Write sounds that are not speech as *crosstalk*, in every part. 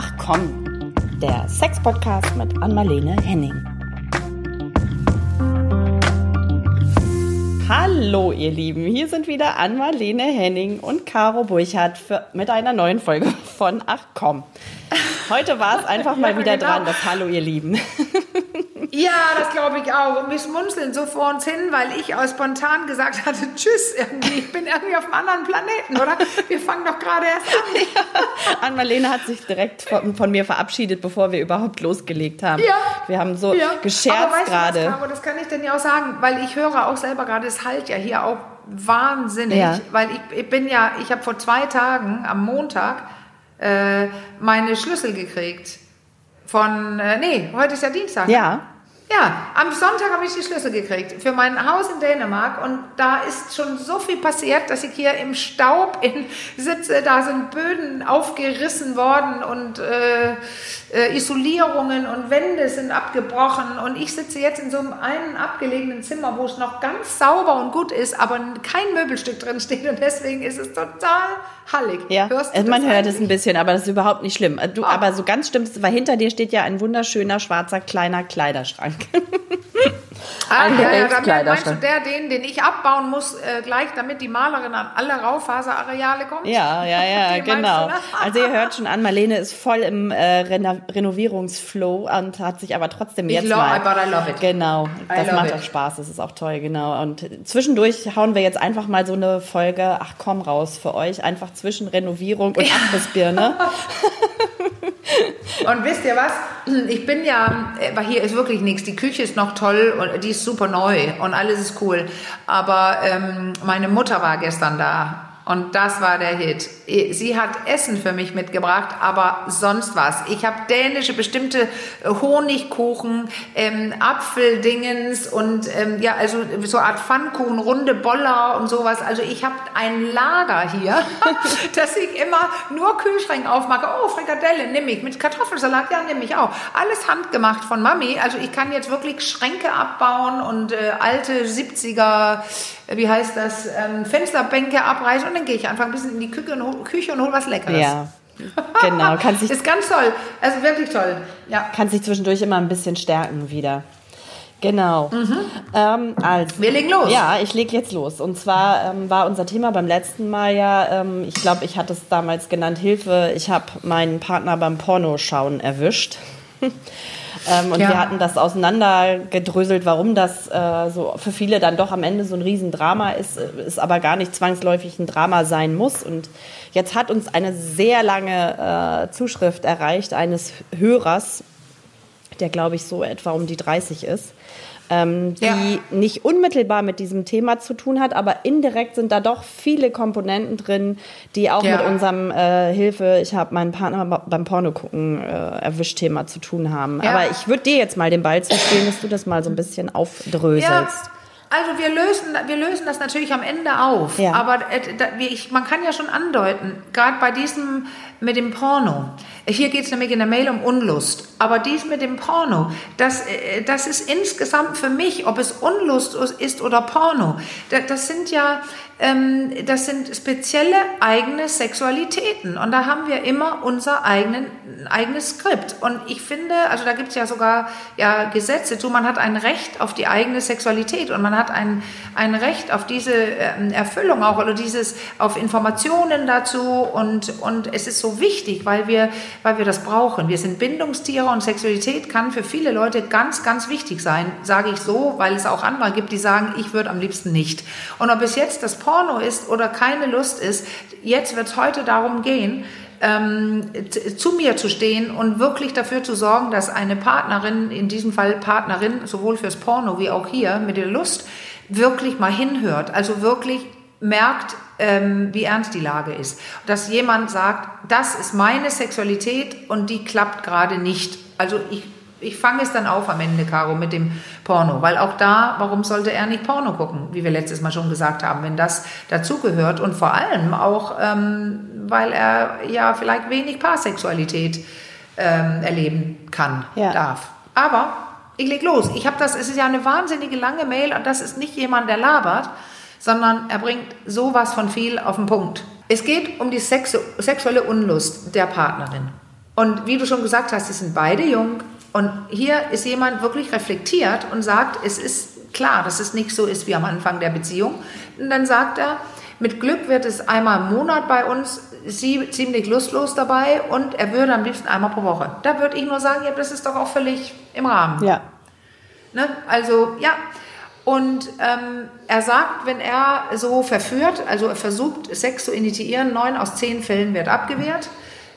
Ach komm, der Sex-Podcast mit Anmalene Henning. Hallo ihr Lieben, hier sind wieder Anmalene Henning und Caro Burchardt für, mit einer neuen Folge von Ach komm. Heute war es *laughs* einfach mal ja, wieder genau. dran, das Hallo ihr Lieben. *laughs* Ja, das glaube ich auch. Und wir schmunzeln so vor uns hin, weil ich auch spontan gesagt hatte, *laughs* tschüss, irgendwie. ich bin irgendwie auf einem anderen Planeten, oder? Wir fangen doch gerade erst an. *laughs* Ja. Ann-Marlene hat sich direkt von, von, mir verabschiedet, bevor wir überhaupt losgelegt haben. Ja. Wir haben so ja. gescherzt gerade. Aber das kann ich denn ja auch sagen, weil ich höre auch selber gerade, es halt ja hier auch wahnsinnig, ja. weil ich, ich bin ja, ich habe vor zwei Tagen am Montag äh, meine Schlüssel gekriegt. Von, äh, nee, heute ist ja Dienstag. Ja. Ja, am Sonntag habe ich die Schlüssel gekriegt für mein Haus in Dänemark und da ist schon so viel passiert, dass ich hier im Staub in, sitze. Da sind Böden aufgerissen worden und äh, äh, Isolierungen und Wände sind abgebrochen und ich sitze jetzt in so einem einen abgelegenen Zimmer, wo es noch ganz sauber und gut ist, aber kein Möbelstück drin steht und deswegen ist es total hallig. Ja, Hörst du man hört es ein bisschen, aber das ist überhaupt nicht schlimm. Du, oh. Aber so ganz stimmt weil hinter dir steht ja ein wunderschöner schwarzer kleiner Kleiderschrank. back. *laughs* Ah, ein ja, ja, damit meinst du der, den, den ich abbauen muss, äh, gleich, damit die Malerin an alle Rauffaserareale kommt? Ja, ja, ja, *laughs* genau. *laughs* Also ihr hört schon an, Marlene ist voll im äh, Reno Renovierungsflow und hat sich aber trotzdem jetzt ich love, mal... But I love it. Genau, das macht it. auch Spaß, das ist auch toll, genau. Und zwischendurch hauen wir jetzt einfach mal so eine Folge, ach komm raus, für euch, einfach zwischen Renovierung und Abrissbirne. *laughs* und wisst ihr was? Ich bin ja, weil hier ist wirklich nichts, die Küche ist noch toll und die ist super neu und alles ist cool. Aber ähm, meine Mutter war gestern da und das war der Hit. Sie hat Essen für mich mitgebracht, aber sonst was. Ich habe dänische bestimmte Honigkuchen, ähm, Apfeldingens und ähm, ja, also so eine Art Pfannkuchen, runde Boller und sowas. Also ich habe ein Lager hier, *laughs* dass ich immer nur Kühlschränke aufmache. Oh, Frikadelle nehme ich. Mit Kartoffelsalat, ja, nehme ich auch. Alles handgemacht von Mami. Also ich kann jetzt wirklich Schränke abbauen und äh, alte 70er wie heißt das, ähm, Fensterbänke abreißen und dann gehe ich einfach ein bisschen in die Küche und, hol, Küche und hol was Leckeres. Ja. Genau, kann *laughs* sich ist ganz toll, also wirklich toll. Ja. Kann sich zwischendurch immer ein bisschen stärken wieder. Genau. Mhm. Ähm, also, Wir legen los. Ja, ich lege jetzt los. Und zwar ähm, war unser Thema beim letzten Mal ja, ähm, ich glaube, ich hatte es damals genannt, Hilfe, ich habe meinen Partner beim Pornoschauen erwischt. *laughs* Ähm, und ja. wir hatten das auseinandergedröselt, warum das äh, so für viele dann doch am Ende so ein Riesendrama ist, ist aber gar nicht zwangsläufig ein Drama sein muss. Und jetzt hat uns eine sehr lange äh, Zuschrift erreicht eines Hörers, der glaube ich so etwa um die 30 ist ähm, die ja. nicht unmittelbar mit diesem Thema zu tun hat, aber indirekt sind da doch viele Komponenten drin, die auch ja. mit unserem äh, Hilfe, ich habe meinen Partner beim Porno gucken äh, erwischt Thema zu tun haben. Ja. Aber ich würde dir jetzt mal den Ball zuspielen, dass du das mal so ein bisschen aufdröselst. Also wir lösen, wir lösen das natürlich am Ende auf. Aber äh, da, ich, man kann ja schon andeuten, gerade bei diesem mit dem Porno. Hier geht es nämlich in der Mail um Unlust. Aber dies mit dem Porno, das, äh, das ist insgesamt für mich, ob es Unlust ist oder Porno, das sind ja ähm, das sind spezielle eigene Sexualitäten. Und da haben wir immer unser eigenen, eigenes Skript. Und ich finde, also da gibt es ja sogar ja, Gesetze zu, man hat ein Recht auf die eigene Sexualität und man hat ein, ein Recht auf diese ähm, Erfüllung auch oder dieses auf Informationen dazu. Und, und es ist so wichtig, weil wir, weil wir das brauchen. Wir sind Bindungstiere und Sexualität kann für viele Leute ganz, ganz wichtig sein, sage ich so, weil es auch andere gibt, die sagen, ich würde am liebsten nicht. Und ob es jetzt das Porno ist oder keine Lust ist, jetzt wird es heute darum gehen, ähm, zu mir zu stehen und wirklich dafür zu sorgen, dass eine Partnerin, in diesem Fall Partnerin, sowohl fürs Porno wie auch hier mit der Lust, wirklich mal hinhört. Also wirklich merkt, ähm, wie ernst die Lage ist. Dass jemand sagt, das ist meine Sexualität und die klappt gerade nicht. Also ich ich fange es dann auf am Ende, Caro, mit dem Porno. Weil auch da, warum sollte er nicht Porno gucken, wie wir letztes Mal schon gesagt haben, wenn das dazugehört. Und vor allem auch, ähm, weil er ja vielleicht wenig Paarsexualität ähm, erleben kann, ja. darf. Aber ich leg los. Ich habe das, es ist ja eine wahnsinnige lange Mail und das ist nicht jemand, der labert, sondern er bringt sowas von viel auf den Punkt. Es geht um die Sexu sexuelle Unlust der Partnerin. Und wie du schon gesagt hast, sie sind beide jung. Und hier ist jemand wirklich reflektiert und sagt, es ist klar, dass es nicht so ist wie am Anfang der Beziehung. Und dann sagt er, mit Glück wird es einmal im Monat bei uns sie ziemlich lustlos dabei und er würde am liebsten einmal pro Woche. Da würde ich nur sagen, ja, das ist doch auch völlig im Rahmen. Ja. Ne? Also, ja. Und ähm, er sagt, wenn er so verführt, also er versucht, Sex zu initiieren, neun aus zehn Fällen wird abgewehrt,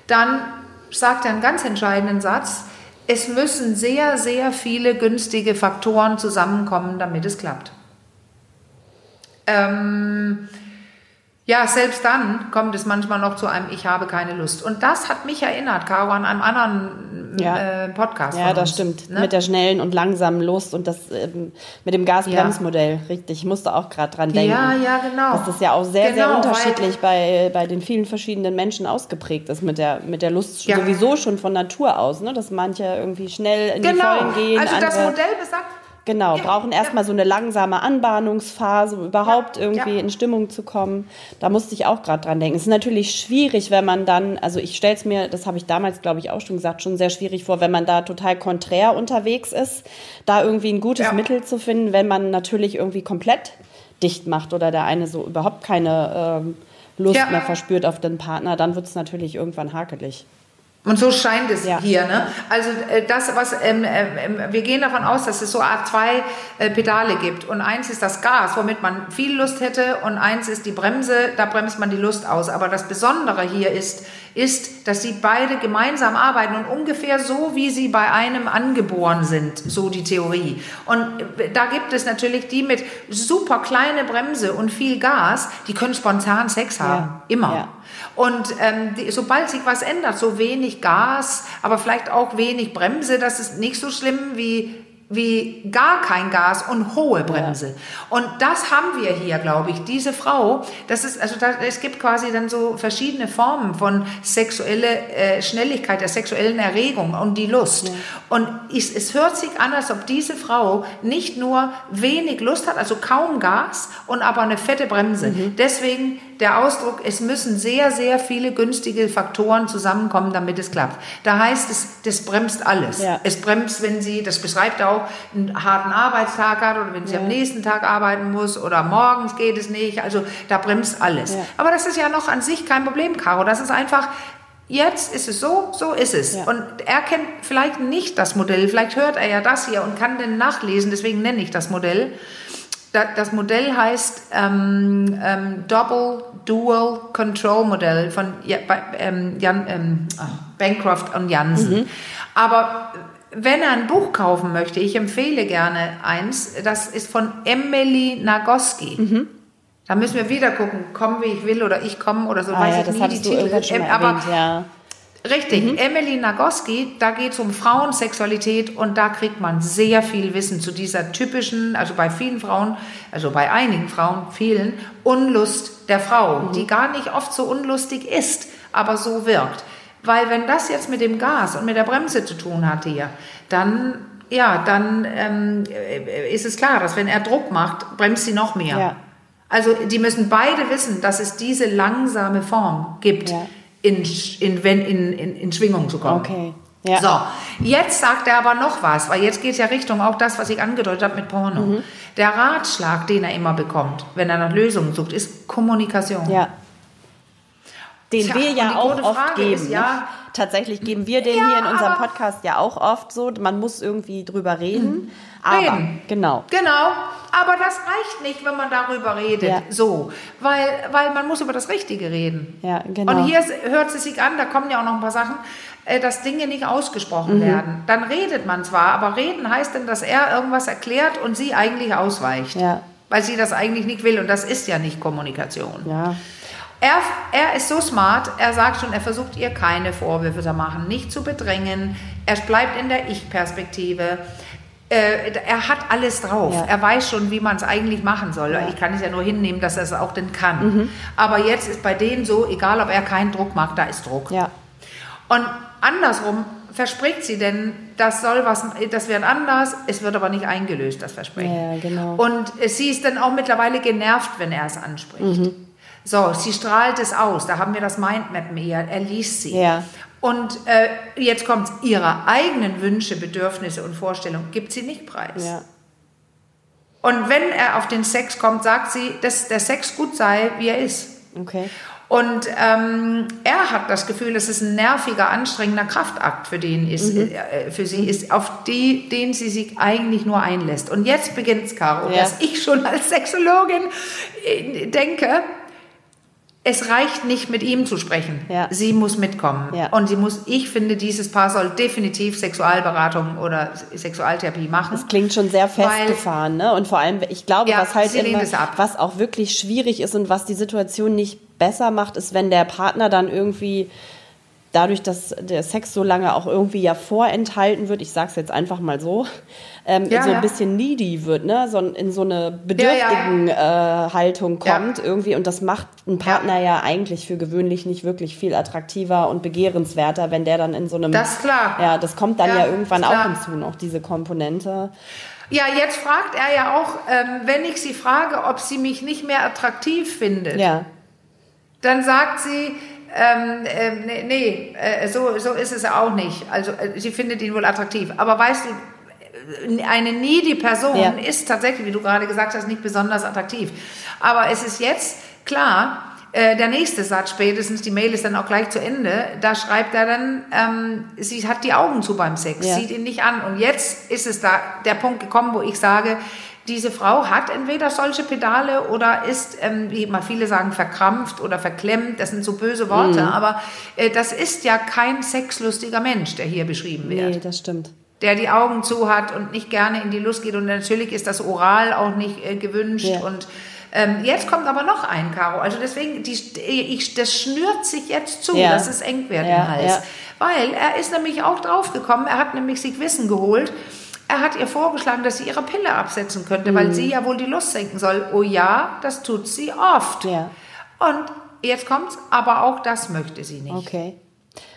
dann sagt er einen ganz entscheidenden Satz, es müssen sehr, sehr viele günstige Faktoren zusammenkommen, damit es klappt. Ähm, ja, selbst dann kommt es manchmal noch zu einem Ich habe keine Lust. Und das hat mich erinnert, Caro, an einem anderen ja. äh, Podcast. Ja, das uns, stimmt. Ne? Mit der schnellen und langsamen Lust und das ähm, mit dem Gasbremsmodell, ja. richtig. Ich musste auch gerade dran denken. Ja, ja, genau. Dass das ja auch sehr, genau, sehr unterschiedlich bei, bei den vielen verschiedenen Menschen ausgeprägt ist mit der, mit der Lust ja. sowieso schon von Natur aus, ne? dass manche irgendwie schnell in genau. die Vollen gehen. Also das Modell besagt, Genau, ja, brauchen erstmal ja. so eine langsame Anbahnungsphase, um überhaupt ja, irgendwie in Stimmung zu kommen. Da musste ich auch gerade dran denken. Es ist natürlich schwierig, wenn man dann, also ich stelle es mir, das habe ich damals, glaube ich, auch schon gesagt, schon sehr schwierig vor, wenn man da total konträr unterwegs ist, da irgendwie ein gutes Mittel zu finden, wenn man natürlich irgendwie komplett dicht macht oder der eine so überhaupt keine ähm, Lust mehr verspürt auf den Partner, dann wird es natürlich irgendwann hakelig. Und so scheint es ja. hier. Ne? Also äh, das, was ähm, ähm, wir gehen davon aus, dass es so Art zwei äh, Pedale gibt. Und eins ist das Gas, womit man viel Lust hätte, und eins ist die Bremse, da bremst man die Lust aus. Aber das Besondere hier ist, ist, dass sie beide gemeinsam arbeiten und ungefähr so, wie sie bei einem angeboren sind, so die Theorie. Und äh, da gibt es natürlich die mit super kleine Bremse und viel Gas, die können spontan Sex haben, ja. immer. Ja. Und ähm, die, sobald sich was ändert, so wenig Gas, aber vielleicht auch wenig Bremse, das ist nicht so schlimm wie wie gar kein Gas und hohe Bremse. Ja. Und das haben wir hier, glaube ich. Diese Frau, das ist, also da, es gibt quasi dann so verschiedene Formen von sexuelle äh, Schnelligkeit, der sexuellen Erregung und die Lust. Ja. Und es, es hört sich an, als ob diese Frau nicht nur wenig Lust hat, also kaum Gas und aber eine fette Bremse. Mhm. Deswegen der Ausdruck, es müssen sehr, sehr viele günstige Faktoren zusammenkommen, damit es klappt. Da heißt es, das bremst alles. Ja. Es bremst, wenn sie, das beschreibt auch, einen harten Arbeitstag hat oder wenn sie ja. am nächsten Tag arbeiten muss oder morgens geht es nicht. Also da bremst alles. Ja. Aber das ist ja noch an sich kein Problem, Caro. Das ist einfach, jetzt ist es so, so ist es. Ja. Und er kennt vielleicht nicht das Modell, vielleicht hört er ja das hier und kann dann nachlesen, deswegen nenne ich das Modell. Das Modell heißt ähm, ähm, Double Dual Control Modell von ähm, Jan, ähm, oh, Bancroft und Jansen. Mhm. Aber wenn er ein Buch kaufen möchte, ich empfehle gerne eins, das ist von Emily Nagoski. Mhm. Da müssen wir wieder gucken, kommen wie ich will oder ich komme oder so, ah, weiß ja, ich nie die Titel. Schon aber erwähnt, ja. Richtig, mhm. Emily Nagoski, da geht es um Frauensexualität und da kriegt man sehr viel Wissen zu dieser typischen, also bei vielen Frauen, also bei einigen Frauen, vielen, Unlust der Frau, mhm. die gar nicht oft so unlustig ist, aber so wirkt. Weil wenn das jetzt mit dem Gas und mit der Bremse zu tun hat hier, dann, ja, dann ähm, ist es klar, dass wenn er Druck macht, bremst sie noch mehr. Ja. Also die müssen beide wissen, dass es diese langsame Form gibt. Ja in, in, in, in, in Schwingung zu kommen. Okay. Ja. So, jetzt sagt er aber noch was, weil jetzt geht es ja Richtung auch das, was ich angedeutet habe mit Porno. Mhm. Der Ratschlag, den er immer bekommt, wenn er nach Lösungen sucht, ist Kommunikation. Ja. Den Tja, wir ja auch oft Frage geben. Ist, ja, ne? Tatsächlich geben wir den ja, hier in unserem Podcast ja auch oft so. Man muss irgendwie drüber reden. Mhm. Aber, reden. Genau. Genau. Aber das reicht nicht, wenn man darüber redet. Ja. So. Weil, weil man muss über das Richtige reden. Ja, genau. Und hier hört es sich an, da kommen ja auch noch ein paar Sachen, äh, dass Dinge nicht ausgesprochen mhm. werden. Dann redet man zwar, aber reden heißt denn, dass er irgendwas erklärt und sie eigentlich ausweicht. Ja. Weil sie das eigentlich nicht will. Und das ist ja nicht Kommunikation. Ja. Er, er ist so smart, er sagt schon, er versucht ihr keine Vorwürfe zu machen, nicht zu bedrängen. Er bleibt in der Ich-Perspektive. Äh, er hat alles drauf. Ja. Er weiß schon, wie man es eigentlich machen soll. Ja. Ich kann es ja nur hinnehmen, dass er es auch denn kann. Mhm. Aber jetzt ist bei denen so, egal ob er keinen Druck macht, da ist Druck. Ja. Und andersrum verspricht sie denn, das soll was, das wird anders, es wird aber nicht eingelöst, das Versprechen. Ja, genau. Und sie ist dann auch mittlerweile genervt, wenn er es anspricht. Mhm. So, sie strahlt es aus. Da haben wir das Mindmap mehr. Er liest sie. Ja. Und äh, jetzt kommt ihre eigenen Wünsche, Bedürfnisse und Vorstellungen, gibt sie nicht preis. Ja. Und wenn er auf den Sex kommt, sagt sie, dass der Sex gut sei, wie er ist. Okay. Und ähm, er hat das Gefühl, dass es ein nerviger, anstrengender Kraftakt für, den ist, mhm. äh, für sie ist, auf die, den sie sich eigentlich nur einlässt. Und jetzt beginnt es, Caro, ja. dass ich schon als Sexologin äh, denke, es reicht nicht, mit ihm zu sprechen. Ja. Sie muss mitkommen. Ja. Und sie muss, ich finde, dieses Paar soll definitiv Sexualberatung oder Sexualtherapie machen. Das klingt schon sehr festgefahren, ne? Und vor allem, ich glaube, ja, was halt immer, was auch wirklich schwierig ist und was die Situation nicht besser macht, ist, wenn der Partner dann irgendwie dadurch, dass der Sex so lange auch irgendwie ja vorenthalten wird, ich sag's jetzt einfach mal so, ähm, ja, so ein ja. bisschen needy wird, ne? So in so eine bedürftigen ja, äh, Haltung kommt irgendwie und das macht einen Partner ja. eigentlich für gewöhnlich nicht wirklich viel attraktiver und begehrenswerter, wenn der dann in so einem Das ist klar. Ja, das kommt dann ja, irgendwann auch hinzu noch diese Komponente. Ja, jetzt fragt er ja auch, ähm, wenn ich sie frage, ob sie mich nicht mehr attraktiv findet. Ja. Dann sagt sie, ähm, äh, nee, äh, so, so ist es auch nicht. Also äh, sie findet ihn wohl attraktiv. Aber weißt du, eine needy Person ja. ist tatsächlich, wie du gerade gesagt hast, nicht besonders attraktiv. Aber es ist jetzt klar, äh, der nächste Satz spätestens, die Mail ist dann auch gleich zu Ende, da schreibt er dann, ähm, sie hat die Augen zu beim Sex, ja. sieht ihn nicht an. Und jetzt ist es da der Punkt gekommen, wo ich sage, diese Frau hat entweder solche Pedale oder ist, ähm, wie mal viele sagen, verkrampft oder verklemmt. Das sind so böse Worte, mhm. aber äh, das ist ja kein sexlustiger Mensch, der hier beschrieben wird. Nee, das stimmt. Der die Augen zu hat und nicht gerne in die Lust geht. Und natürlich ist das Oral auch nicht äh, gewünscht. Ja. Und ähm, jetzt kommt aber noch ein, Karo. Also deswegen, die, ich, das schnürt sich jetzt zu, ja. dass es eng wird ja, im Hals. Weil er ist nämlich auch draufgekommen, er hat nämlich sich Wissen geholt er hat ihr vorgeschlagen, dass sie ihre Pille absetzen könnte, mhm. weil sie ja wohl die Lust senken soll. Oh ja, das tut sie oft. Ja. Und jetzt kommt's, aber auch das möchte sie nicht. Okay.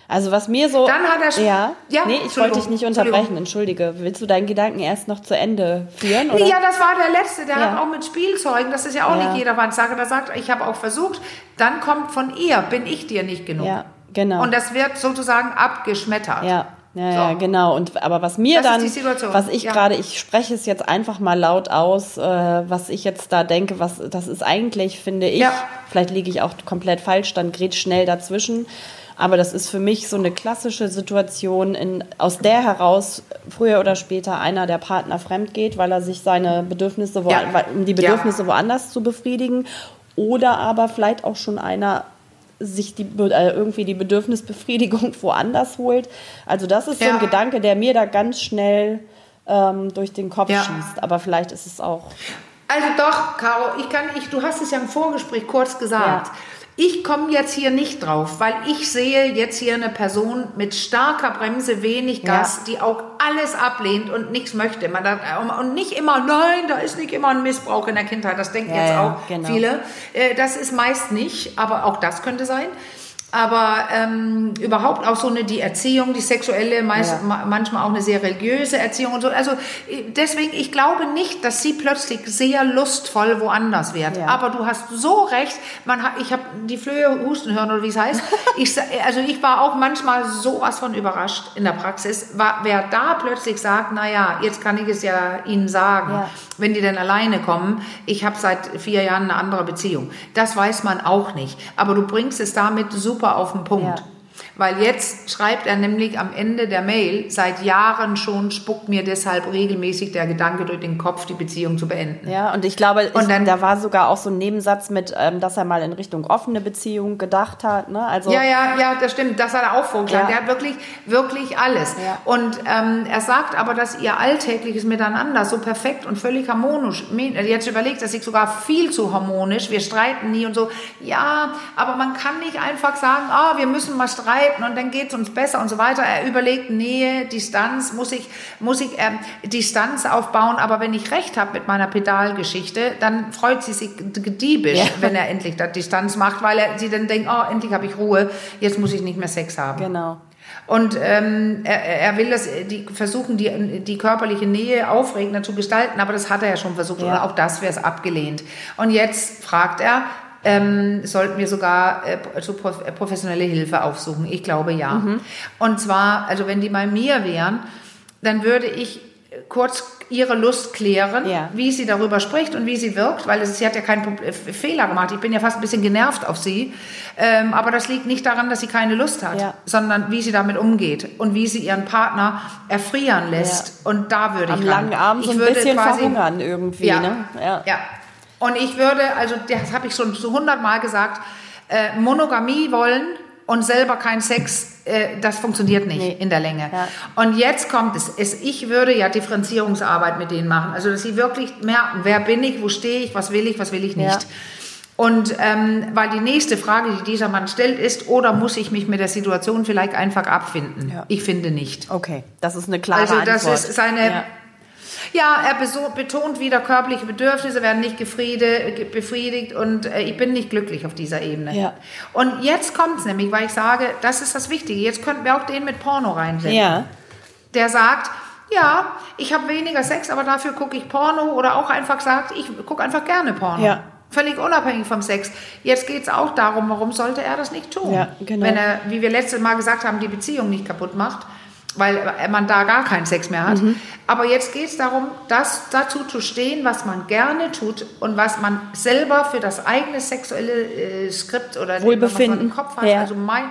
Also was mir so. Dann hat er ja, ja nee, ich wollte dich nicht unterbrechen. Entschuldige. Willst du deinen Gedanken erst noch zu Ende führen? Oder? Ja, das war der letzte. Der ja. hat auch mit Spielzeugen. Das ist ja auch ja. nicht jeder Sache. Der sagt, ich habe auch versucht. Dann kommt von ihr, bin ich dir nicht genug. Ja, genau. Und das wird sozusagen abgeschmettert. Ja. Ja, so. ja, genau. Und aber was mir das dann, was ich ja. gerade, ich spreche es jetzt einfach mal laut aus, äh, was ich jetzt da denke, was das ist eigentlich, finde ich, ja. vielleicht liege ich auch komplett falsch, dann gerät schnell dazwischen. Aber das ist für mich so eine klassische Situation, in, aus der heraus früher oder später einer der Partner fremd geht, weil er sich seine Bedürfnisse, wo, ja. um die Bedürfnisse woanders zu befriedigen. Oder aber vielleicht auch schon einer sich die, äh, irgendwie die Bedürfnisbefriedigung *laughs* woanders holt. Also das ist ja. so ein Gedanke, der mir da ganz schnell ähm, durch den Kopf ja. schießt. Aber vielleicht ist es auch. Also doch, Caro, ich kann, ich, du hast es ja im Vorgespräch kurz gesagt. Ja. Ich komme jetzt hier nicht drauf, weil ich sehe jetzt hier eine Person mit starker Bremse, wenig Gas, ja. die auch alles ablehnt und nichts möchte. Man da, und nicht immer, nein, da ist nicht immer ein Missbrauch in der Kindheit. Das denken ja, jetzt auch genau. viele. Äh, das ist meist nicht, aber auch das könnte sein aber ähm, überhaupt auch so eine die Erziehung, die sexuelle, meist, ja. manchmal auch eine sehr religiöse Erziehung und so. Also äh, deswegen, ich glaube nicht, dass sie plötzlich sehr lustvoll woanders wird. Ja. Aber du hast so recht. Man hat, ich habe die Flöhe husten hören oder wie es heißt. *laughs* ich, also ich war auch manchmal sowas von überrascht in der Praxis. War, wer da plötzlich sagt, na ja, jetzt kann ich es ja Ihnen sagen, ja. wenn die denn alleine kommen. Ich habe seit vier Jahren eine andere Beziehung. Das weiß man auch nicht. Aber du bringst es damit super super auf den Punkt. Ja. Weil jetzt schreibt er nämlich am Ende der Mail, seit Jahren schon spuckt mir deshalb regelmäßig der Gedanke durch den Kopf, die Beziehung zu beenden. Ja, und ich glaube, und dann, da war sogar auch so ein Nebensatz mit, ähm, dass er mal in Richtung offene Beziehung gedacht hat. Ne? Also, ja, ja, ja, das stimmt. Das hat er auch vorgeschlagen. Ja. Der hat wirklich, wirklich alles. Ja. Und ähm, er sagt aber, dass ihr alltägliches Miteinander so perfekt und völlig harmonisch, jetzt überlegt er sich sogar viel zu harmonisch, wir streiten nie und so. Ja, aber man kann nicht einfach sagen, ah, wir müssen mal streiten streiten und dann geht es uns besser und so weiter. Er überlegt, Nähe, Distanz, muss ich, muss ich ähm, Distanz aufbauen, aber wenn ich recht habe mit meiner Pedalgeschichte, dann freut sie sich diebisch, ja. wenn er endlich da Distanz macht, weil er sie dann denkt, oh, endlich habe ich Ruhe, jetzt muss ich nicht mehr Sex haben. Genau. Und ähm, er, er will das, die versuchen, die, die körperliche Nähe aufregender zu gestalten, aber das hat er ja schon versucht, ja. oder auch das wäre es abgelehnt. Und jetzt fragt er, ähm, sollten wir sogar äh, prof äh, professionelle Hilfe aufsuchen. Ich glaube ja. Mhm. Und zwar, also wenn die bei mir wären, dann würde ich kurz ihre Lust klären, ja. wie sie darüber spricht und wie sie wirkt, weil es, sie hat ja keinen äh, Fehler gemacht. Ich bin ja fast ein bisschen genervt auf sie. Ähm, aber das liegt nicht daran, dass sie keine Lust hat, ja. sondern wie sie damit umgeht und wie sie ihren Partner erfrieren lässt. Ja. Und da würde Am ich Am langen Arm so ein bisschen quasi, verhungern irgendwie. Ja, ne? ja. Und ich würde, also das habe ich schon so hundertmal gesagt, äh, Monogamie wollen und selber kein Sex, äh, das funktioniert nicht nee. in der Länge. Ja. Und jetzt kommt es, es, ich würde ja Differenzierungsarbeit mit denen machen, also dass sie wirklich merken, wer bin ich, wo stehe ich, was will ich, was will ich nicht. Ja. Und ähm, weil die nächste Frage, die dieser Mann stellt, ist, oder muss ich mich mit der Situation vielleicht einfach abfinden? Ja. Ich finde nicht. Okay, das ist eine klare Antwort. Also das ist seine ja, er betont wieder, körperliche Bedürfnisse werden nicht befriedigt und äh, ich bin nicht glücklich auf dieser Ebene. Ja. Und jetzt kommt es nämlich, weil ich sage, das ist das Wichtige. Jetzt könnten wir auch den mit Porno reinsetzen. Ja. Der sagt, ja, ich habe weniger Sex, aber dafür gucke ich Porno oder auch einfach sagt, ich gucke einfach gerne Porno. Ja. Völlig unabhängig vom Sex. Jetzt geht es auch darum, warum sollte er das nicht tun? Ja, genau. Wenn er, wie wir letztes Mal gesagt haben, die Beziehung nicht kaputt macht weil man da gar keinen Sex mehr hat. Mhm. Aber jetzt geht es darum, das dazu zu stehen, was man gerne tut und was man selber für das eigene sexuelle äh, Skript oder Wohlbefinden im Kopf hat. Ja. Also mein,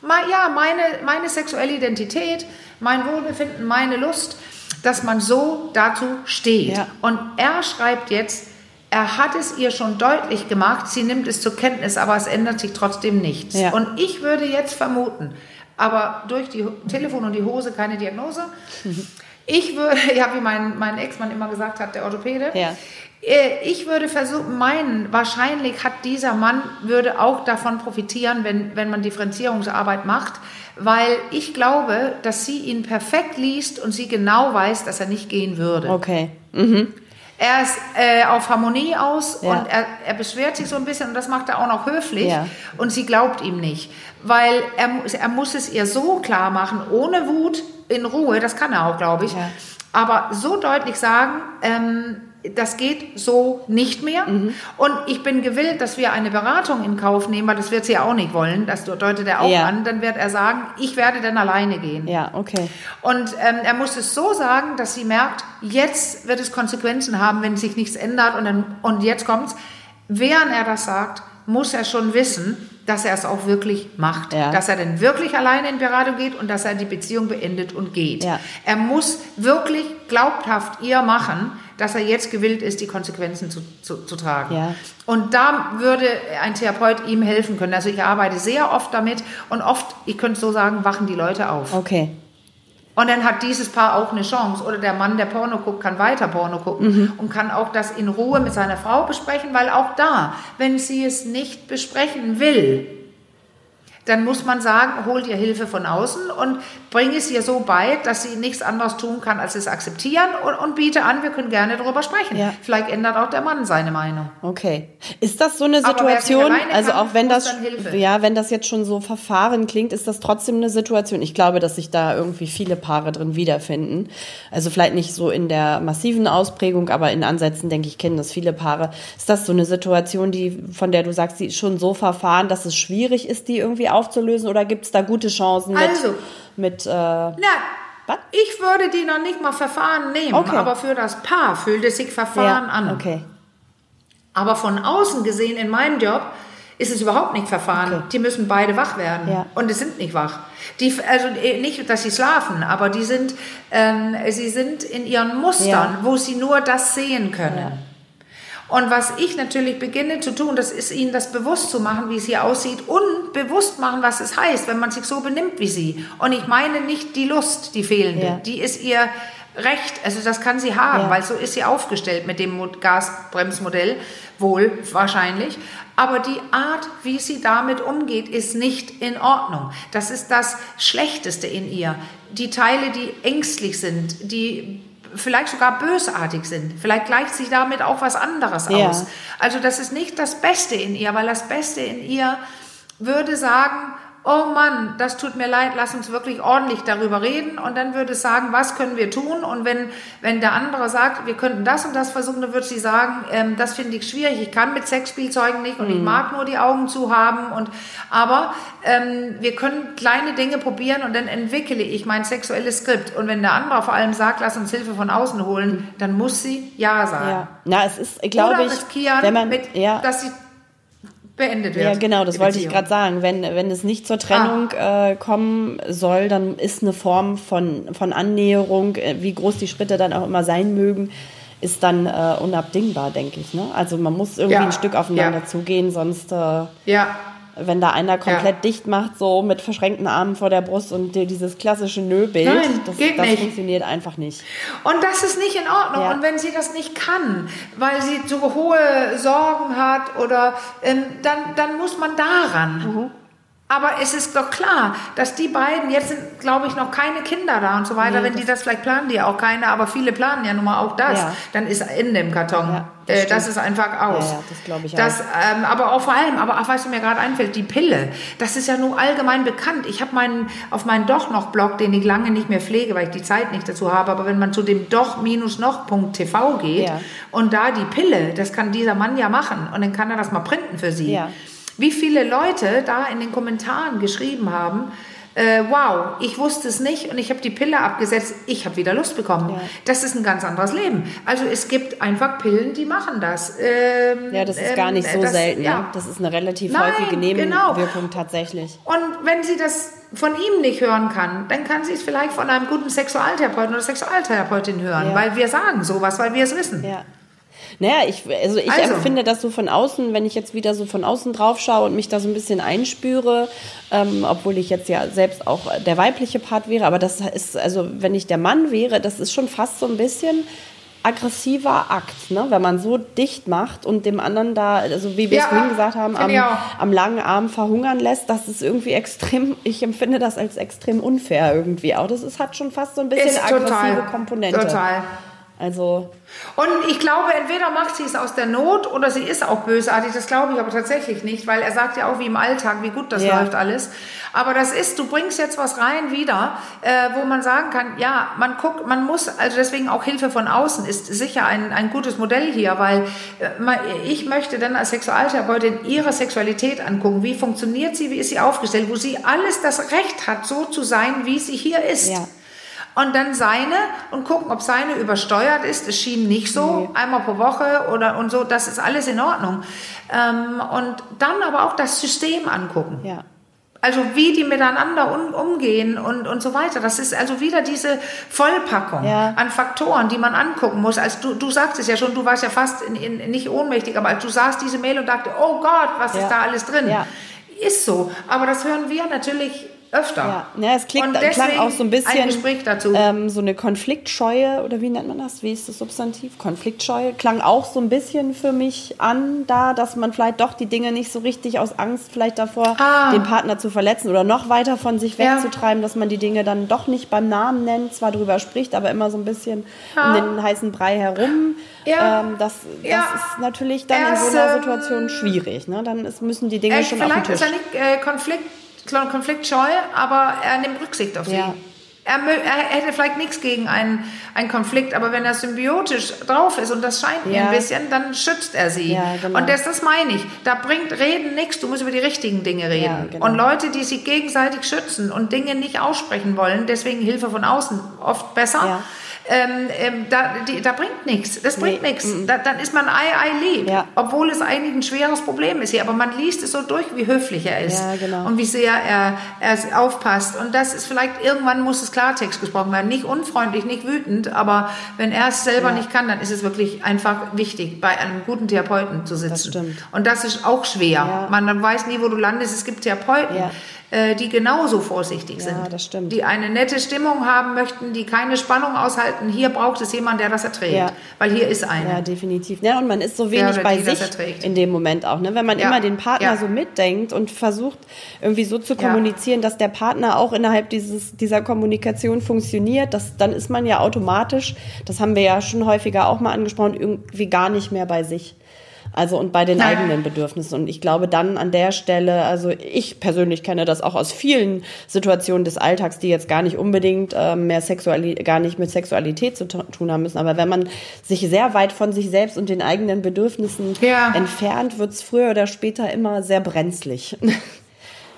mein, ja, meine, meine sexuelle Identität, mein Wohlbefinden, meine Lust, dass man so dazu steht. Ja. Und er schreibt jetzt, er hat es ihr schon deutlich gemacht, sie nimmt es zur Kenntnis, aber es ändert sich trotzdem nichts. Ja. Und ich würde jetzt vermuten, aber durch die Telefon und die Hose keine Diagnose. Ich würde, *laughs* ja, wie mein, mein Ex-Mann immer gesagt hat, der Orthopäde, ja. Äh, ich würde versuchen, meinen, wahrscheinlich hat dieser Mann, würde auch davon profitieren, wenn, wenn man Differenzierungsarbeit macht, weil ich glaube, dass sie ihn perfekt liest und sie genau weiß, dass er nicht gehen würde. Okay. Mhm. Er ist äh, auf Harmonie aus ja. und er, er, beschwert sich so ein bisschen und das macht er auch noch höflich ja. und sie glaubt ihm nicht, weil er, er muss es ihr so klar machen, ohne Wut, in Ruhe, das kann er auch, glaube ich, ja. aber so deutlich sagen, ähm, das geht so nicht mehr. Mhm. Und ich bin gewillt, dass wir eine Beratung in Kauf nehmen, weil das wird sie ja auch nicht wollen. Das deutet er auch ja. an. Dann wird er sagen, ich werde dann alleine gehen. Ja, okay. Und ähm, er muss es so sagen, dass sie merkt, jetzt wird es Konsequenzen haben, wenn sich nichts ändert. Und, dann, und jetzt kommt's. Während er das sagt, muss er schon wissen, dass er es auch wirklich macht. Ja. Dass er dann wirklich alleine in Beratung geht und dass er die Beziehung beendet und geht. Ja. Er muss wirklich glaubhaft ihr machen, dass er jetzt gewillt ist, die Konsequenzen zu, zu, zu tragen. Ja. Und da würde ein Therapeut ihm helfen können. Also ich arbeite sehr oft damit und oft, ich könnte so sagen, wachen die Leute auf. Okay. Und dann hat dieses Paar auch eine Chance. Oder der Mann, der Porno guckt, kann weiter Porno gucken mhm. und kann auch das in Ruhe mit seiner Frau besprechen, weil auch da, wenn sie es nicht besprechen will, dann muss man sagen, hol dir Hilfe von außen und bring es ihr so bei, dass sie nichts anderes tun kann, als es akzeptieren und, und biete an, wir können gerne darüber sprechen. Ja. Vielleicht ändert auch der Mann seine Meinung. Okay. Ist das so eine Situation, also kann, auch wenn das, ja, wenn das jetzt schon so Verfahren klingt, ist das trotzdem eine Situation? Ich glaube, dass sich da irgendwie viele Paare drin wiederfinden. Also vielleicht nicht so in der massiven Ausprägung, aber in Ansätzen, denke ich, kennen das viele Paare. Ist das so eine Situation, die, von der du sagst, die ist schon so verfahren, dass es schwierig ist, die irgendwie aufzulösen oder gibt es da gute Chancen mit, also, mit äh, na? Ich würde die noch nicht mal Verfahren nehmen, okay. aber für das Paar fühlt es sich Verfahren ja, an. Okay. Aber von außen gesehen in meinem Job ist es überhaupt nicht Verfahren. Okay. Die müssen beide wach werden ja. und die sind nicht wach. Die, also äh, nicht, dass sie schlafen, aber die sind, ähm, sie sind in ihren Mustern, ja. wo sie nur das sehen können. Und was ich natürlich beginne zu tun, das ist ihnen das bewusst zu machen, wie es hier aussieht und bewusst machen, was es heißt, wenn man sich so benimmt wie sie. Und ich meine nicht die Lust, die fehlende, ja. die ist ihr Recht, also das kann sie haben, ja. weil so ist sie aufgestellt mit dem Gasbremsmodell, wohl wahrscheinlich. Aber die Art, wie sie damit umgeht, ist nicht in Ordnung. Das ist das Schlechteste in ihr. Die Teile, die ängstlich sind, die vielleicht sogar bösartig sind. Vielleicht gleicht sich damit auch was anderes ja. aus. Also das ist nicht das Beste in ihr, weil das Beste in ihr würde sagen, oh Mann, das tut mir leid, lass uns wirklich ordentlich darüber reden und dann würde es sagen, was können wir tun und wenn, wenn der andere sagt, wir könnten das und das versuchen, dann würde sie sagen, ähm, das finde ich schwierig, ich kann mit Sexspielzeugen nicht und mhm. ich mag nur die Augen zu haben und, aber ähm, wir können kleine Dinge probieren und dann entwickle ich mein sexuelles Skript und wenn der andere vor allem sagt, lass uns Hilfe von außen holen, mhm. dann muss sie Ja sagen. Ja. Na, es ist, glaube ich, wenn man, mit, ja. dass sie beendet wird. Ja, genau, das wollte ich gerade sagen. Wenn, wenn es nicht zur Trennung ah. äh, kommen soll, dann ist eine Form von, von Annäherung, äh, wie groß die Schritte dann auch immer sein mögen, ist dann äh, unabdingbar, denke ich. Ne? Also man muss irgendwie ja. ein Stück aufeinander ja. zugehen, sonst äh, ja wenn da einer komplett ja. dicht macht, so mit verschränkten Armen vor der Brust und dieses klassische Nö-Bild, das, das funktioniert einfach nicht. Und das ist nicht in Ordnung. Ja. Und wenn sie das nicht kann, weil sie so hohe Sorgen hat oder ähm, dann, dann muss man daran. Mhm. Aber es ist doch klar, dass die beiden, jetzt sind, glaube ich, noch keine Kinder da und so weiter. Nee, Wenn die das vielleicht planen, die auch keine, aber viele planen ja nun mal auch das. Ja. Dann ist in dem Karton. Ja, das, äh, das, ist einfach aus. Ja, das glaube ich das, auch. Ähm, aber auch vor allem, aber auch, was mir gerade einfällt, die Pille, das ist ja nun allgemein bekannt. Ich habe meinen, auf meinen Doch noch Blog, den ich lange nicht mehr pflege, weil ich die Zeit nicht dazu habe, aber wenn man zu dem doch-noch.tv geht und da die Pille, das kann dieser Mann ja machen und dann kann er das mal printen für sie. Ja wie viele Leute da in den Kommentaren geschrieben haben, äh, wow, ich wusste es nicht und ich habe die Pille abgesetzt, ich habe wieder Lust bekommen. Ja. Das ist ein ganz anderes Leben. Also es gibt einfach Pillen, die machen das. Ähm, ja, das ist ähm, gar nicht so das, selten. Ja. Ne? Das ist eine relativ Nein, häufige Nebenwirkung genau. tatsächlich. Und wenn sie das von ihm nicht hören kann, dann kann sie es vielleicht von einem guten Sexualtherapeuten oder Sexualtherapeutin hören, ja. weil wir sagen sowas, weil wir es wissen. Ja. Naja, ich, also ich also. empfinde das so von außen, wenn ich jetzt wieder so von außen drauf schaue und mich da so ein bisschen einspüre, ähm, obwohl ich jetzt ja selbst auch der weibliche Part wäre, aber das ist, also wenn ich der Mann wäre, das ist schon fast so ein bisschen aggressiver Akt, ne? wenn man so dicht macht und dem anderen da, also wie wir ja, es vorhin gesagt haben, am, am, langen Arm verhungern lässt, das ist irgendwie extrem, ich empfinde das als extrem unfair irgendwie auch. Das ist, hat schon fast so ein bisschen ist aggressive total, Komponente. Total. Also. Und ich glaube, entweder macht sie es aus der Not oder sie ist auch bösartig. Das glaube ich aber tatsächlich nicht, weil er sagt ja auch wie im Alltag, wie gut das ja. läuft alles. Aber das ist, du bringst jetzt was rein wieder, äh, wo man sagen kann, ja, man guckt, man muss, also deswegen auch Hilfe von außen ist sicher ein, ein gutes Modell hier, weil äh, ich möchte dann als Sexualtherapeutin ihre Sexualität angucken. Wie funktioniert sie? Wie ist sie aufgestellt? Wo sie alles das Recht hat, so zu sein, wie sie hier ist. Ja und dann seine und gucken, ob seine übersteuert ist. Es schien nicht so, nee. einmal pro Woche oder und so, das ist alles in Ordnung. Ähm, und dann aber auch das System angucken. Ja. Also wie die miteinander um, umgehen und, und so weiter. Das ist also wieder diese Vollpackung ja. an Faktoren, die man angucken muss. Als du, du sagst es ja schon, du warst ja fast in, in, nicht ohnmächtig, aber als du sahst diese Mail und dachte, oh Gott, was ja. ist da alles drin? Ja. Ist so. Aber das hören wir natürlich öfter. Ja, ja es klingt, klang auch so ein bisschen ein ähm, so eine Konfliktscheue oder wie nennt man das? Wie ist das Substantiv? Konfliktscheue klang auch so ein bisschen für mich an, da, dass man vielleicht doch die Dinge nicht so richtig aus Angst vielleicht davor, ah. den Partner zu verletzen oder noch weiter von sich wegzutreiben, ja. dass man die Dinge dann doch nicht beim Namen nennt, zwar drüber spricht, aber immer so ein bisschen ja. um den heißen Brei herum. Ja. Ähm, das, das ist natürlich dann Erst, in so einer Situation schwierig. Ne? Dann ist, müssen die Dinge schon auf den Tisch. Vielleicht ist ja nicht äh, Konflikt konfliktscheu, aber er nimmt Rücksicht auf sie. Ja. Er, er, hätte vielleicht nichts gegen einen, einen Konflikt, aber wenn er symbiotisch drauf ist und das scheint mir ein bisschen, dann schützt er sie. Ja, genau. Und das, das meine ich. Da bringt Reden nichts, du musst über die richtigen Dinge reden. Ja, genau. Und Leute, die sich gegenseitig schützen und Dinge nicht aussprechen wollen, deswegen Hilfe von außen oft besser ähm, ähm, da, die, da bringt nichts. Das bringt nee. nichts. Mhm. Da, dann ist man ei, ei lieb. Ja. Obwohl es eigentlich ein schweres Problem ist hier. Aber man liest es so durch, wie höflich er ist. Ja, genau. Und wie sehr er, er aufpasst. Und das ist vielleicht, irgendwann muss es Klartext gesprochen werden. Nicht unfreundlich, nicht wütend. Aber wenn er es selber ja. nicht kann, dann ist es wirklich einfach wichtig, bei einem guten Therapeuten zu sitzen. Das stimmt. Und das ist auch schwer. Man weiß nie, wo du landest. Es gibt Therapeuten äh, die genauso vorsichtig ja, sind. Das stimmt. Die eine nette Stimmung haben möchten, die keine Spannung aushalten. Hier braucht es jemanden, der das erträgt. Ja. Weil hier ist einer. Ja, definitiv. Ja, und man ist so wenig bei sich in dem Moment auch. Ne? Wenn man ja. immer den Partner so mitdenkt und versucht, irgendwie so zu kommunizieren, dass der Partner auch innerhalb dieses, dieser Kommunikation funktioniert, das, dann ist man ja automatisch, das haben wir ja schon häufiger auch mal angesprochen, irgendwie gar nicht mehr bei sich. Also und bei den Nein. eigenen Bedürfnissen. Und ich glaube dann an der Stelle, also ich persönlich kenne das auch aus vielen Situationen des Alltags, die jetzt gar nicht unbedingt äh, mehr Sexualität, gar nicht mit Sexualität zu tun haben müssen. Aber wenn man sich sehr weit von sich selbst und den eigenen Bedürfnissen ja. entfernt, wird es früher oder später immer sehr brenzlig.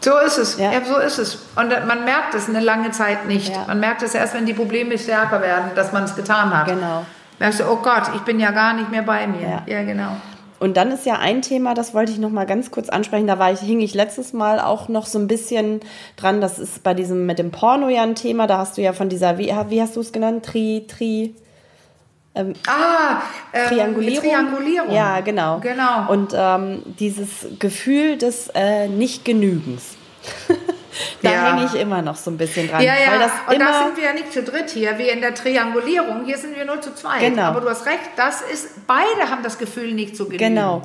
So ist es, ja. ja. so ist es. Und man merkt es eine lange Zeit nicht. Ja. Man merkt es erst, wenn die Probleme stärker werden, dass man es getan hat. Genau. Merkst du, oh Gott, ich bin ja gar nicht mehr bei mir. Ja, ja genau. Und dann ist ja ein Thema, das wollte ich noch mal ganz kurz ansprechen. Da war ich, hing ich letztes Mal auch noch so ein bisschen dran. Das ist bei diesem mit dem Porno ja ein Thema. Da hast du ja von dieser, wie, wie hast du es genannt? Tri, Tri. Ähm, ah, ähm, Triangulierung. Triangulierung. Ja, genau. Genau. Und ähm, dieses Gefühl des äh, Nicht-Genügens. *laughs* da ja. hänge ich immer noch so ein bisschen dran. Ja, ja. Weil das und da sind wir ja nicht zu dritt hier, wie in der Triangulierung. Hier sind wir nur zu zweit. Genau. Aber du hast recht, das ist, beide haben das Gefühl, nicht zu genügen. Genau.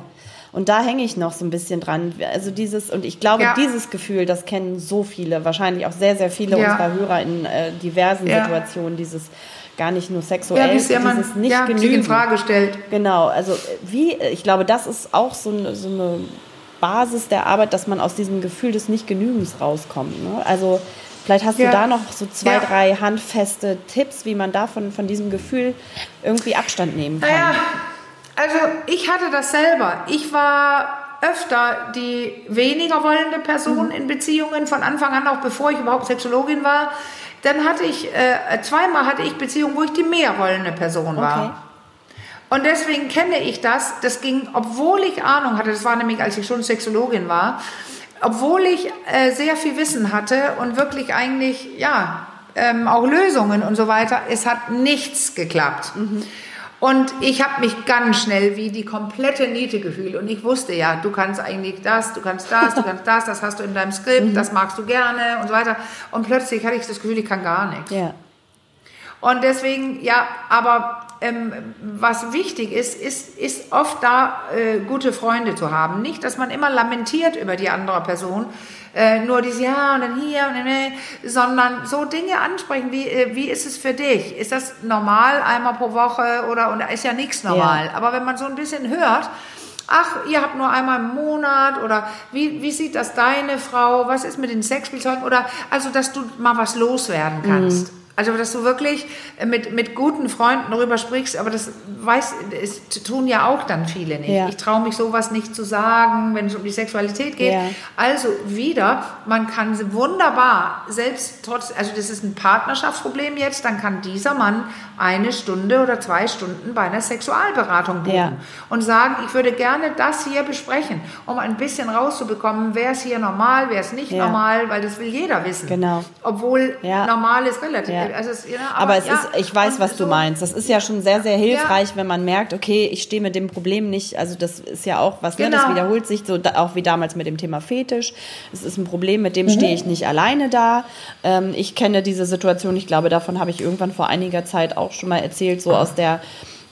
Und da hänge ich noch so ein bisschen dran. Also dieses, und ich glaube, ja. dieses Gefühl, das kennen so viele, wahrscheinlich auch sehr, sehr viele ja. unserer Hörer in äh, diversen ja. Situationen, dieses gar nicht nur sexuell, ja, dieses man, nicht ja, genügen. in Frage stellt. Genau, also wie, ich glaube, das ist auch so eine, so eine Basis der Arbeit, dass man aus diesem Gefühl des Nichtgenügens rauskommt. Ne? Also vielleicht hast ja. du da noch so zwei, ja. drei handfeste Tipps, wie man davon von diesem Gefühl irgendwie Abstand nehmen kann. Naja, also ich hatte das selber. Ich war öfter die weniger wollende Person mhm. in Beziehungen von Anfang an, auch bevor ich überhaupt Sexologin war. Dann hatte ich, äh, zweimal hatte ich Beziehungen, wo ich die mehr wollende Person war. Okay. Und deswegen kenne ich das. Das ging, obwohl ich Ahnung hatte, das war nämlich, als ich schon Sexologin war, obwohl ich äh, sehr viel Wissen hatte und wirklich eigentlich, ja, ähm, auch Lösungen und so weiter, es hat nichts geklappt. Mhm. Und ich habe mich ganz schnell wie die komplette Niete gefühlt. Und ich wusste ja, du kannst eigentlich das, du kannst das, du kannst das, das hast du in deinem Skript, *laughs* mhm. das magst du gerne und so weiter. Und plötzlich hatte ich das Gefühl, ich kann gar nichts. Ja. Und deswegen, ja, aber ähm, was wichtig ist, ist, ist oft da äh, gute Freunde zu haben. Nicht, dass man immer lamentiert über die andere Person, äh, nur dieses Ja und dann hier und dann, äh, sondern so Dinge ansprechen, wie, äh, wie ist es für dich? Ist das normal einmal pro Woche oder, und ist ja nichts normal. Ja. Aber wenn man so ein bisschen hört, ach, ihr habt nur einmal im Monat oder wie, wie sieht das deine Frau, was ist mit den Sexspielzeugen oder also, dass du mal was loswerden kannst. Mhm. Also, dass du wirklich mit, mit guten Freunden darüber sprichst, aber das weiß, es tun ja auch dann viele nicht. Ja. Ich traue mich sowas nicht zu sagen, wenn es um die Sexualität geht. Ja. Also wieder, man kann wunderbar, selbst trotz, also das ist ein Partnerschaftsproblem jetzt, dann kann dieser Mann eine Stunde oder zwei Stunden bei einer Sexualberatung buchen ja. und sagen, ich würde gerne das hier besprechen, um ein bisschen rauszubekommen, wer ist hier normal, wer ist nicht normal, weil das will jeder wissen. Genau. Obwohl normal ist relativ also es, ja, aber, aber, es ja, ist, ich weiß, was so, du meinst. Das ist ja schon sehr, sehr hilfreich, ja. wenn man merkt, okay, ich stehe mit dem Problem nicht, also das ist ja auch was, genau. ne, das genau. wiederholt sich so, auch wie damals mit dem Thema Fetisch. Es ist ein Problem, mit dem mhm. stehe ich nicht alleine da. Ähm, ich kenne diese Situation, ich glaube, davon habe ich irgendwann vor einiger Zeit auch schon mal erzählt, so aus der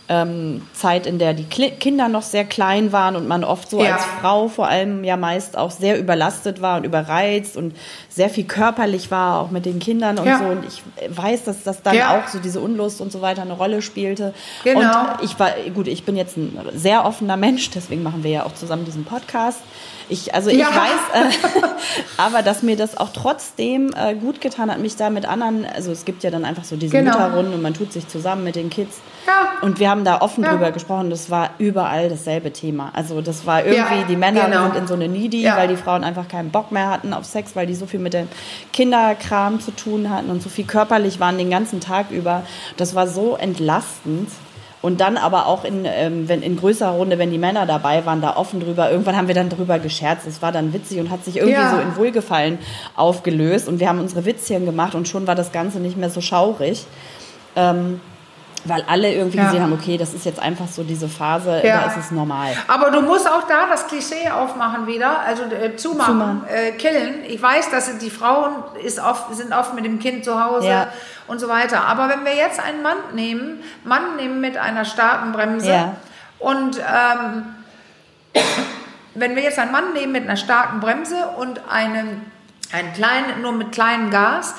ähm, Zeit, in der die Kli Kinder noch sehr klein waren und man oft so ja. als Frau vor allem ja meist auch sehr überlastet war und überreizt und sehr viel körperlich war, auch mit den Kindern und ja. so. Und ich weiß, dass das dann ja. auch so diese Unlust und so weiter eine Rolle spielte. Genau. Und ich war, gut, ich bin jetzt ein sehr offener Mensch, deswegen machen wir ja auch zusammen diesen Podcast. Ich, also ich ja. weiß, äh, *laughs* aber dass mir das auch trotzdem äh, gut getan hat, mich da mit anderen, also es gibt ja dann einfach so diese genau. Mütterrunden und man tut sich zusammen mit den Kids. Ja. Und wir haben da offen ja. drüber gesprochen, das war überall dasselbe Thema. Also das war irgendwie, die Männer genau. sind in so eine Needy, weil die Frauen einfach keinen Bock mehr hatten auf Sex, weil die so viel mit dem Kinderkram zu tun hatten und so viel körperlich waren den ganzen Tag über. Das war so entlastend. Und dann aber auch in, ähm, wenn, in größerer Runde, wenn die Männer dabei waren, da offen drüber. Irgendwann haben wir dann drüber gescherzt. Es war dann witzig und hat sich irgendwie ja. so in Wohlgefallen aufgelöst. Und wir haben unsere Witzchen gemacht und schon war das Ganze nicht mehr so schaurig. Ähm, weil alle irgendwie ja. gesehen haben, okay, das ist jetzt einfach so diese Phase, ja. da ist es normal. Aber du musst auch da das Klischee aufmachen wieder, also äh, zumachen, zumachen. Äh, killen. Ich weiß, dass die Frauen ist oft, sind oft mit dem Kind zu Hause ja. und so weiter. Aber wenn wir jetzt einen Mann nehmen, Mann nehmen mit einer starken Bremse und ähm, wenn wir jetzt einen Mann nehmen mit einer starken Bremse und einen, einen kleinen, nur mit kleinem Gas,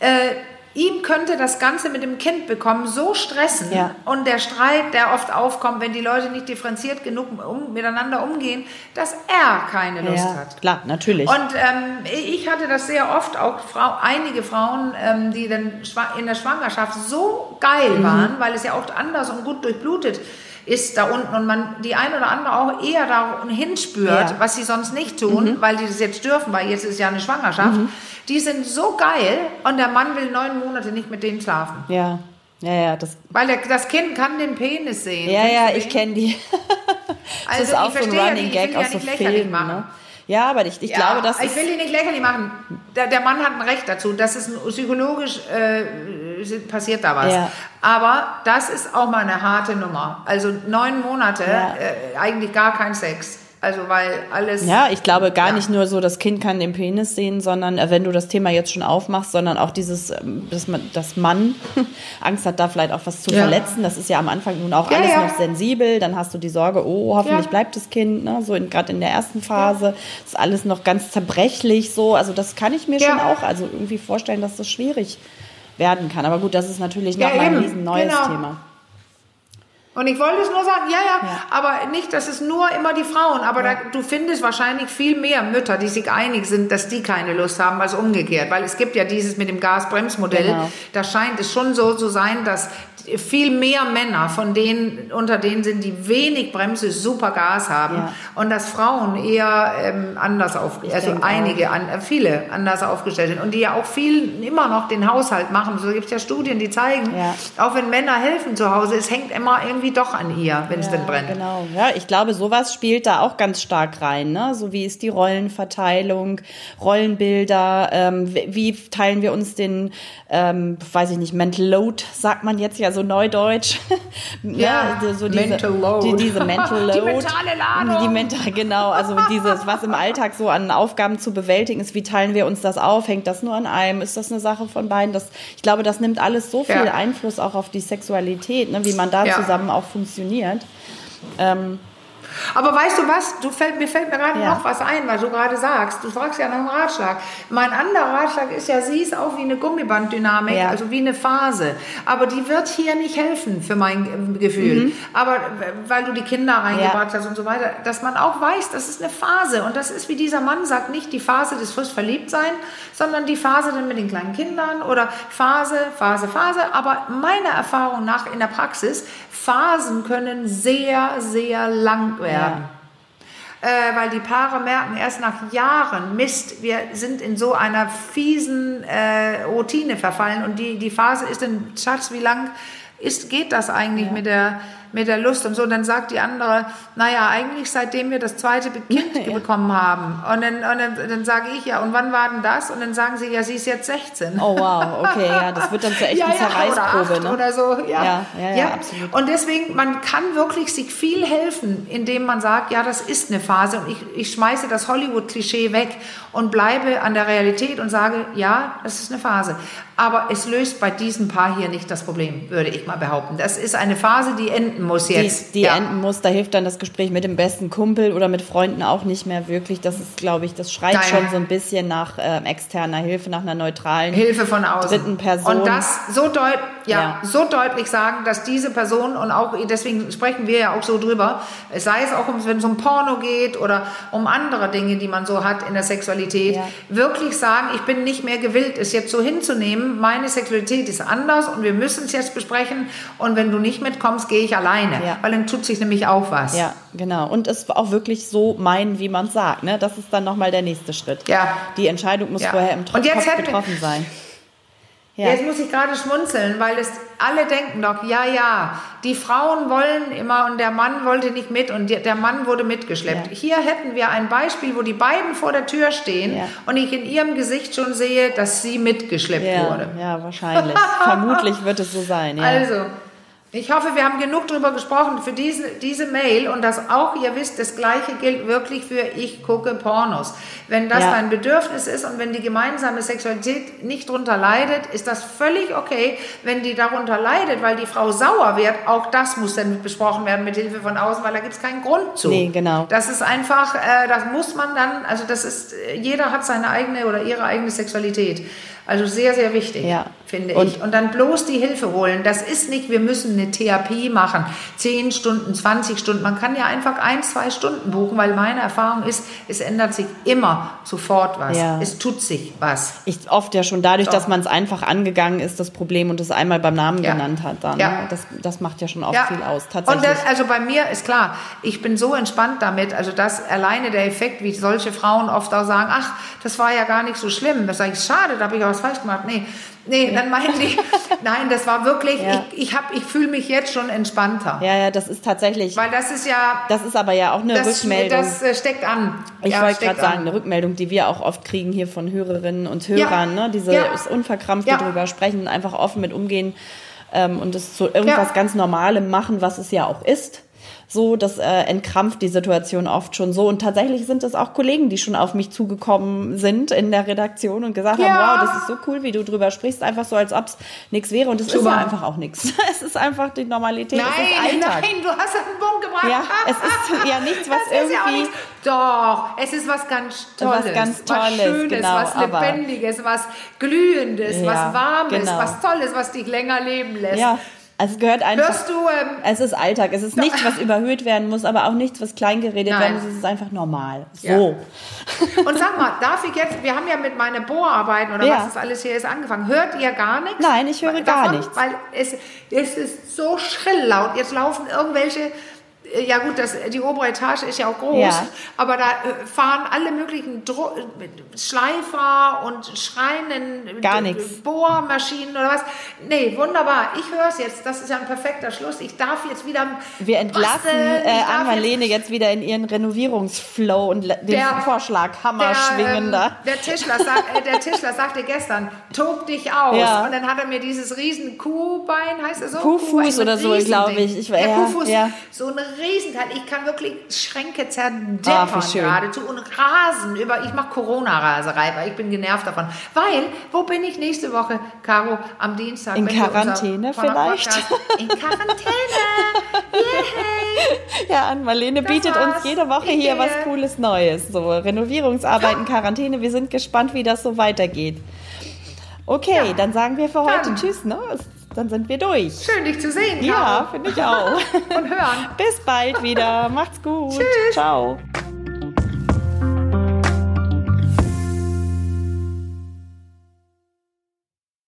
äh, ihm könnte das Ganze mit dem Kind bekommen so stressen ja. und der Streit, der oft aufkommt, wenn die Leute nicht differenziert genug um, miteinander umgehen, dass er keine Lust ja, hat. Klar, natürlich. Und ähm, ich hatte das sehr oft, auch Frau, einige Frauen, ähm, die dann in der Schwangerschaft so geil mhm. waren, weil es ja auch anders und gut durchblutet ist da unten und man die ein oder andere auch eher da hinspürt, ja. was sie sonst nicht tun, mhm. weil die das jetzt dürfen, weil jetzt ist ja eine Schwangerschaft. Mhm. Die sind so geil und der Mann will neun Monate nicht mit denen schlafen. Ja. Ja, ja, das Weil der, das Kind kann den Penis sehen. Ja, ja, ich kenne die. *laughs* das also ist auch so ein Running Gag aus so Filmen. Ne? Ja, aber ich, ich ja, glaube, dass. Ich will die nicht lächerlich machen. Der, der Mann hat ein Recht dazu. Das ist psychologisch äh, passiert da was. Ja. Aber das ist auch mal eine harte Nummer. Also neun Monate, ja. äh, eigentlich gar kein Sex. Also weil alles. Ja, ich glaube gar ja. nicht nur so, das Kind kann den Penis sehen, sondern äh, wenn du das Thema jetzt schon aufmachst, sondern auch dieses, ähm, dass man, dass Mann *laughs* Angst hat, da vielleicht auch was zu ja. verletzen. Das ist ja am Anfang nun auch ja, alles noch sensibel. Dann hast du die Sorge, oh, hoffentlich bleibt das Kind, ne? so gerade in der ersten Phase ist alles noch ganz zerbrechlich so. Also das kann ich mir schon auch also irgendwie vorstellen, dass das schwierig werden kann. Aber gut, das ist natürlich noch mal ein riesen neues genau. Thema. Und ich wollte es nur sagen, ja, ja, ja, aber nicht, dass es nur immer die Frauen, aber ja. da, du findest wahrscheinlich viel mehr Mütter, die sich einig sind, dass die keine Lust haben, als umgekehrt. Weil es gibt ja dieses mit dem Gasbremsmodell, genau. da scheint es schon so zu sein, dass viel mehr Männer von denen, unter denen sind, die wenig Bremse, super Gas haben. Ja. Und dass Frauen eher ähm, anders aufgestellt, also einige, an, äh, viele anders aufgestellt sind. Und die ja auch viel immer noch den Haushalt machen. So gibt es ja Studien, die zeigen, auch wenn Männer helfen zu Hause, es hängt immer irgendwie doch an ihr, wenn ja, es denn brennt. Genau, ja, ich glaube, sowas spielt da auch ganz stark rein. Ne? So wie ist die Rollenverteilung, Rollenbilder, ähm, wie teilen wir uns den, ähm, weiß ich nicht, Mental Load, sagt man jetzt ja so neudeutsch. *laughs* ja, ja so diese, Mental Load. Die, diese Mental *laughs* Load. Die mentale Ladung. Die mental, genau, also dieses, was im Alltag so an Aufgaben zu bewältigen ist, wie teilen wir uns das auf? Hängt das nur an einem? Ist das eine Sache von beiden? Das, ich glaube, das nimmt alles so viel ja. Einfluss auch auf die Sexualität, ne, wie man da ja. zusammen auch funktioniert. Ähm, aber weißt du was? Du fällt, mir fällt mir gerade ja. noch was ein, weil du gerade sagst. Du fragst ja nach einem Ratschlag. Mein anderer Ratschlag ist ja, sieh es auch wie eine Gummibanddynamik, ja. also wie eine Phase. Aber die wird hier nicht helfen für mein Gefühl. Mhm. Aber weil du die Kinder reingebracht ja. hast und so weiter, dass man auch weiß, das ist eine Phase. Und das ist, wie dieser Mann sagt, nicht die Phase des frisch Verliebtsein, sondern die Phase dann mit den kleinen Kindern oder Phase, Phase, Phase. Aber meiner Erfahrung nach in der Praxis, Phasen können sehr, sehr lang werden. Ja. Äh, weil die Paare merken erst nach Jahren, Mist, wir sind in so einer fiesen äh, Routine verfallen und die, die Phase ist dann, Schatz, wie lang ist, geht das eigentlich ja. mit der mit der Lust und so. Und dann sagt die andere, naja, eigentlich seitdem wir das zweite Kind ja. bekommen haben. Und dann, und dann, dann sage ich, ja, und wann war denn das? Und dann sagen sie, ja, sie ist jetzt 16. Oh wow, okay, ja, das wird dann zur echten *laughs* ja, ja, Zerreißprobe. Oder, ne? oder so, ja. Ja, ja, ja, absolut. Und deswegen, man kann wirklich sich viel helfen, indem man sagt, ja, das ist eine Phase und ich, ich schmeiße das Hollywood-Klischee weg und bleibe an der Realität und sage, ja, das ist eine Phase. Aber es löst bei diesem Paar hier nicht das Problem, würde ich mal behaupten. Das ist eine Phase, die enden muss jetzt. Die, die ja. enden muss, da hilft dann das Gespräch mit dem besten Kumpel oder mit Freunden auch nicht mehr wirklich. Das ist, glaube ich, das schreit Deine. schon so ein bisschen nach äh, externer Hilfe, nach einer neutralen Hilfe von außen. dritten Person. Und das so, deut ja, ja, so deutlich sagen, dass diese Person, und auch deswegen sprechen wir ja auch so drüber, sei es auch, wenn es um Porno geht oder um andere Dinge, die man so hat in der Sexualität, ja. wirklich sagen, ich bin nicht mehr gewillt, es jetzt so hinzunehmen, meine Sexualität ist anders und wir müssen es jetzt besprechen und wenn du nicht mitkommst, gehe ich alleine, ja. weil dann tut sich nämlich auch was. Ja, genau. Und es auch wirklich so meinen, wie man es sagt. Ne? Das ist dann nochmal der nächste Schritt. Ja. Die Entscheidung muss vorher im Kopf getroffen sein. Ja. Jetzt muss ich gerade schmunzeln, weil es alle denken doch, ja, ja, die Frauen wollen immer und der Mann wollte nicht mit und der Mann wurde mitgeschleppt. Ja. Hier hätten wir ein Beispiel, wo die beiden vor der Tür stehen ja. und ich in ihrem Gesicht schon sehe, dass sie mitgeschleppt ja. wurde. Ja, wahrscheinlich. *laughs* Vermutlich wird es so sein. Also, ich hoffe, wir haben genug darüber gesprochen für diese, diese Mail und dass auch ihr wisst, das Gleiche gilt wirklich für ich gucke Pornos. Wenn das ja. dein Bedürfnis ist und wenn die gemeinsame Sexualität nicht darunter leidet, ist das völlig okay. Wenn die darunter leidet, weil die Frau sauer wird, auch das muss dann besprochen werden mit Hilfe von außen, weil da gibt es keinen Grund zu. Nee, genau. Das ist einfach, äh, das muss man dann, also das ist, jeder hat seine eigene oder ihre eigene Sexualität. Also sehr, sehr wichtig, ja. Finde und ich. Und dann bloß die Hilfe holen. Das ist nicht, wir müssen eine Therapie machen. Zehn Stunden, 20 Stunden. Man kann ja einfach ein, zwei Stunden buchen, weil meine Erfahrung ist, es ändert sich immer sofort was. Ja. Es tut sich was. Ich oft ja schon dadurch, so. dass man es einfach angegangen ist, das Problem und es einmal beim Namen ja. genannt hat. Dann, ja. das, das macht ja schon oft viel aus. Tatsächlich. Und das, also bei mir ist klar, ich bin so entspannt damit. Also das alleine der Effekt, wie solche Frauen oft auch sagen, ach, das war ja gar nicht so schlimm. Das sage ich, schade, da habe ich auch was falsch gemacht. Nee, nee, ja. Dann meinen die, *laughs* nein, das war wirklich, ja. ich, ich, hab, ich fühle mich jetzt schon entspannter. Ja, ja, das ist tatsächlich. Weil das ist ja. Das ist aber ja auch eine das, Rückmeldung. Das äh, steckt an. Ich ja, wollte gerade sagen, eine Rückmeldung, die wir auch oft kriegen hier von Hörerinnen und Hörern, ne? Diese ja. unverkrampft darüber sprechen, einfach offen mit umgehen ähm, und es zu irgendwas ganz Normalem machen, was es ja auch ist so, das äh, entkrampft die Situation oft schon so. Und tatsächlich sind es auch Kollegen, die schon auf mich zugekommen sind in der Redaktion und gesagt ja. haben, wow, das ist so cool, wie du drüber sprichst, einfach so, als ob es nichts wäre. Und es ist ja einfach auch nichts. *laughs* Es ist einfach die Normalität. Nein, nein, du hast einen Punkt gebracht. Ja, es ist ja nichts, was *laughs* irgendwie... Ja nichts. Doch, es ist was ganz Tolles. Was ganz Tolles, was Schönes, genau, was Lebendiges, was Glühendes, ja, was Warmes, genau. was Tolles, was dich länger leben lässt. Ja. Also es gehört einfach. Hörst du? Ähm, es ist Alltag. Es ist nichts, was überhöht werden muss, aber auch nichts, was kleingeredet werden muss. Es ist einfach normal. So. Ja. Und sag mal, darf ich jetzt? Wir haben ja mit meinen Bohrarbeiten oder ja. was das alles hier ist angefangen. Hört ihr gar nichts? Nein, ich höre davon, gar nichts. Weil es, es ist so schrill laut. Jetzt laufen irgendwelche ja gut, das, die obere Etage ist ja auch groß, ja. aber da äh, fahren alle möglichen Dro Schleifer und Schreinen, Gar nichts. Bohrmaschinen oder was. Nee, wunderbar. Ich höre es jetzt. Das ist ja ein perfekter Schluss. Ich darf jetzt wieder. Wir entlassen äh, Anmalene jetzt, jetzt, wieder in ihren Renovierungsflow und den der, Vorschlag Hammer der, schwingen ähm, da. Der Tischler, sagt, äh, der Tischler sagte gestern, tob dich aus. Ja. Und dann hat er mir dieses riesen Kuhbein, heißt es so? Kuhfuß oder so, glaube ich. ich ja, ja, Kuhfuß, ja. so ein Riesenteil. Ich kann wirklich Schränke zerdeppern oh, geradezu und rasen über. Ich mache Corona-Raserei, weil ich bin genervt davon. Weil, wo bin ich nächste Woche, Caro, am Dienstag? In Quarantäne vielleicht? In Quarantäne! Yay! Ja, Ann-Marlene bietet uns jede Woche hier was Cooles Neues. So Renovierungsarbeiten, Quarantäne. Wir sind gespannt, wie das so weitergeht. Okay, ja. dann sagen wir für heute dann. Tschüss. Ne? Dann sind wir durch. Schön, dich zu sehen. Ja, finde ich auch. *laughs* Und hören. Bis bald wieder. Macht's gut. Tschüss. Ciao.